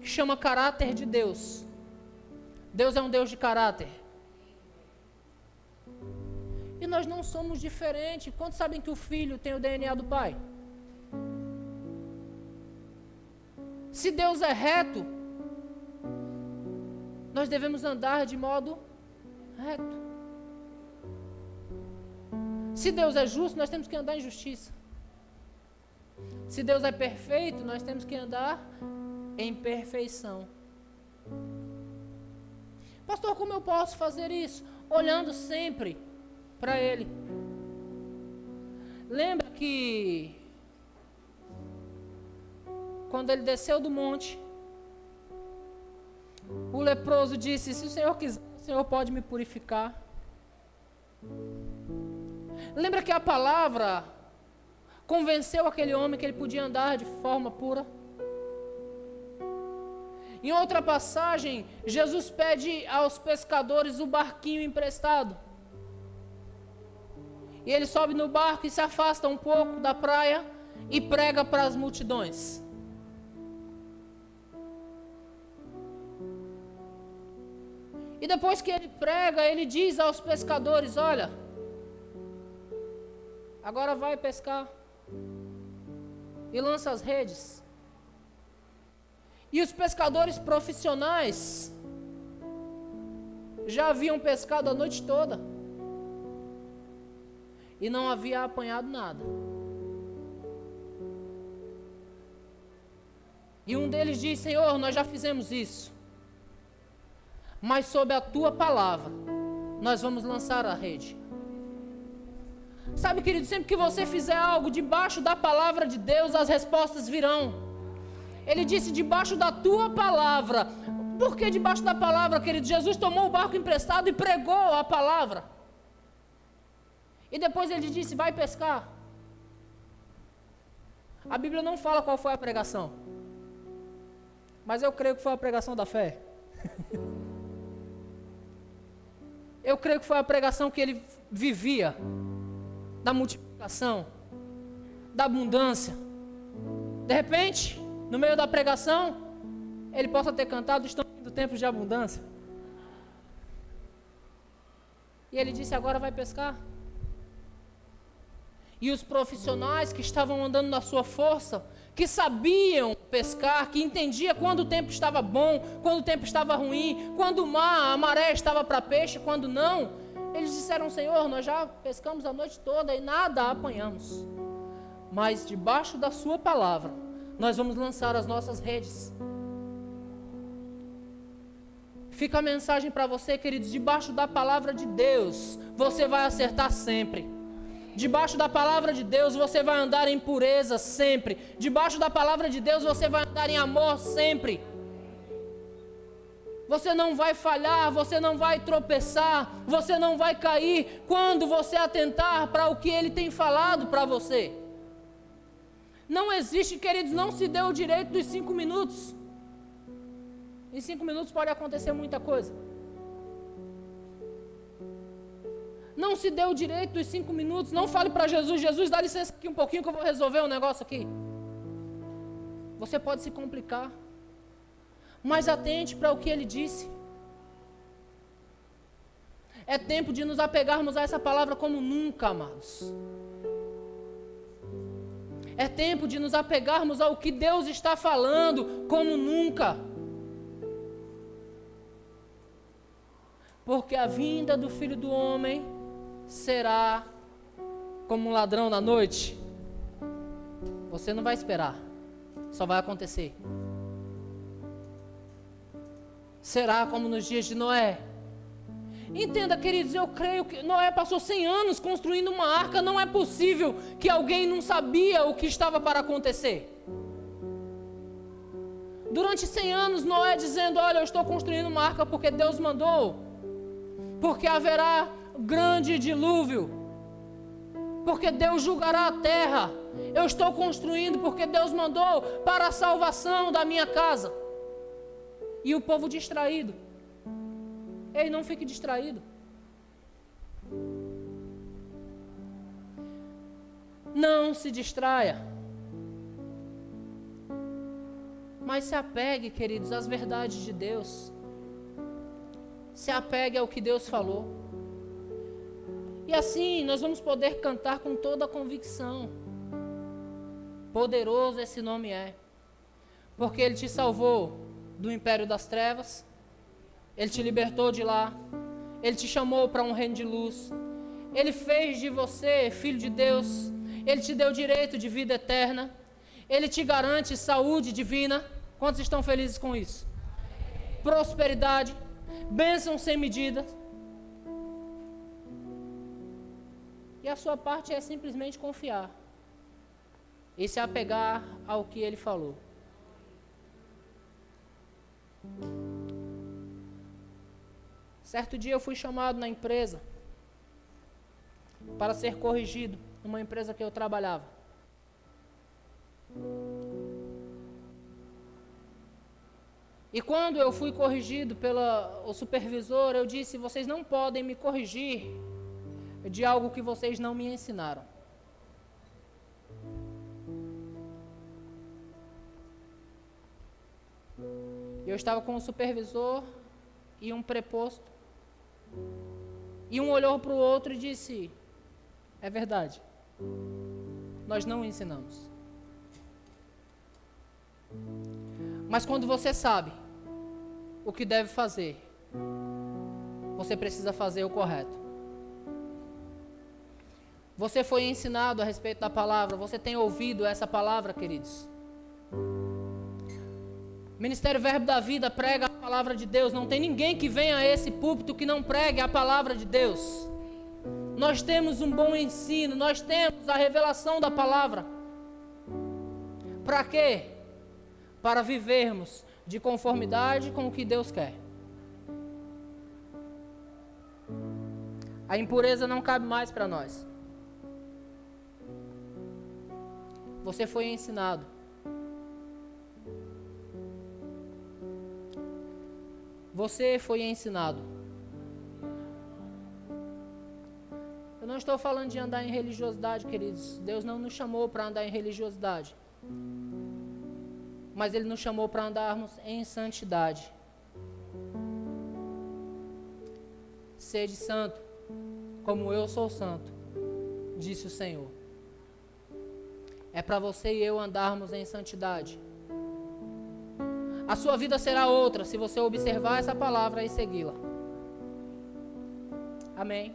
que chama Caráter de Deus. Deus é um Deus de caráter. E nós não somos diferentes. Quantos sabem que o filho tem o DNA do pai? Se Deus é reto, nós devemos andar de modo reto. Se Deus é justo, nós temos que andar em justiça. Se Deus é perfeito, nós temos que andar em perfeição. Pastor, como eu posso fazer isso? Olhando sempre para Ele. Lembra que quando ele desceu do monte, o leproso disse: Se o Senhor quiser, o Senhor pode me purificar. Lembra que a palavra convenceu aquele homem que ele podia andar de forma pura? Em outra passagem, Jesus pede aos pescadores o barquinho emprestado. E ele sobe no barco e se afasta um pouco da praia e prega para as multidões. E depois que ele prega, ele diz aos pescadores: Olha, agora vai pescar e lança as redes. E os pescadores profissionais já haviam pescado a noite toda e não havia apanhado nada. E um deles diz: Senhor, nós já fizemos isso, mas sob a tua palavra, nós vamos lançar a rede. Sabe, querido, sempre que você fizer algo debaixo da palavra de Deus, as respostas virão. Ele disse: debaixo da tua palavra. Por que debaixo da palavra, querido? Jesus tomou o barco emprestado e pregou a palavra. E depois ele disse: vai pescar. A Bíblia não fala qual foi a pregação. Mas eu creio que foi a pregação da fé. eu creio que foi a pregação que ele vivia da multiplicação, da abundância. De repente, no meio da pregação, ele possa ter cantado Estão vindo tempos de abundância. E ele disse: Agora vai pescar. E os profissionais que estavam andando na sua força, que sabiam pescar, que entendia quando o tempo estava bom, quando o tempo estava ruim, quando o mar, a maré estava para peixe, quando não, eles disseram: Senhor, nós já pescamos a noite toda e nada apanhamos. Mas debaixo da Sua palavra, nós vamos lançar as nossas redes. Fica a mensagem para você, queridos: debaixo da palavra de Deus, você vai acertar sempre. Debaixo da palavra de Deus você vai andar em pureza sempre. Debaixo da palavra de Deus você vai andar em amor sempre. Você não vai falhar, você não vai tropeçar, você não vai cair quando você atentar para o que ele tem falado para você. Não existe, queridos, não se deu o direito dos cinco minutos. Em cinco minutos pode acontecer muita coisa. Não se deu o direito dos cinco minutos. Não fale para Jesus: Jesus, dá licença aqui um pouquinho que eu vou resolver um negócio aqui. Você pode se complicar. Mas atente para o que ele disse. É tempo de nos apegarmos a essa palavra como nunca, amados. É tempo de nos apegarmos ao que Deus está falando como nunca. Porque a vinda do Filho do Homem será como um ladrão na noite. Você não vai esperar, só vai acontecer. Será como nos dias de Noé. Entenda, queridos, eu creio que Noé passou 100 anos construindo uma arca. Não é possível que alguém não sabia o que estava para acontecer. Durante 100 anos, Noé dizendo: Olha, eu estou construindo uma arca porque Deus mandou, porque haverá grande dilúvio, porque Deus julgará a terra. Eu estou construindo porque Deus mandou para a salvação da minha casa. E o povo distraído. Ei, não fique distraído. Não se distraia. Mas se apegue, queridos, às verdades de Deus. Se apegue ao que Deus falou. E assim nós vamos poder cantar com toda a convicção. Poderoso esse nome é, porque Ele te salvou do império das trevas, Ele te libertou de lá, Ele te chamou para um reino de luz, Ele fez de você filho de Deus, Ele te deu direito de vida eterna, Ele te garante saúde divina. Quantos estão felizes com isso? Prosperidade, bênção sem medida. E a sua parte é simplesmente confiar e se apegar ao que ele falou. Certo dia eu fui chamado na empresa para ser corrigido numa empresa que eu trabalhava. E quando eu fui corrigido pelo supervisor, eu disse: vocês não podem me corrigir de algo que vocês não me ensinaram. Eu estava com um supervisor e um preposto E um olhou para o outro e disse: É verdade, nós não ensinamos. Mas quando você sabe o que deve fazer, você precisa fazer o correto. Você foi ensinado a respeito da palavra, você tem ouvido essa palavra, queridos. Ministério Verbo da Vida prega a palavra de Deus. Não tem ninguém que venha a esse púlpito que não pregue a palavra de Deus. Nós temos um bom ensino, nós temos a revelação da palavra. Para quê? Para vivermos de conformidade com o que Deus quer. A impureza não cabe mais para nós. Você foi ensinado. Você foi ensinado. Eu não estou falando de andar em religiosidade, queridos. Deus não nos chamou para andar em religiosidade. Mas Ele nos chamou para andarmos em santidade. Sede santo, como eu sou santo, disse o Senhor é para você e eu andarmos em santidade. A sua vida será outra se você observar essa palavra e segui-la. Amém.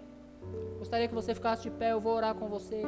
Gostaria que você ficasse de pé, eu vou orar com você.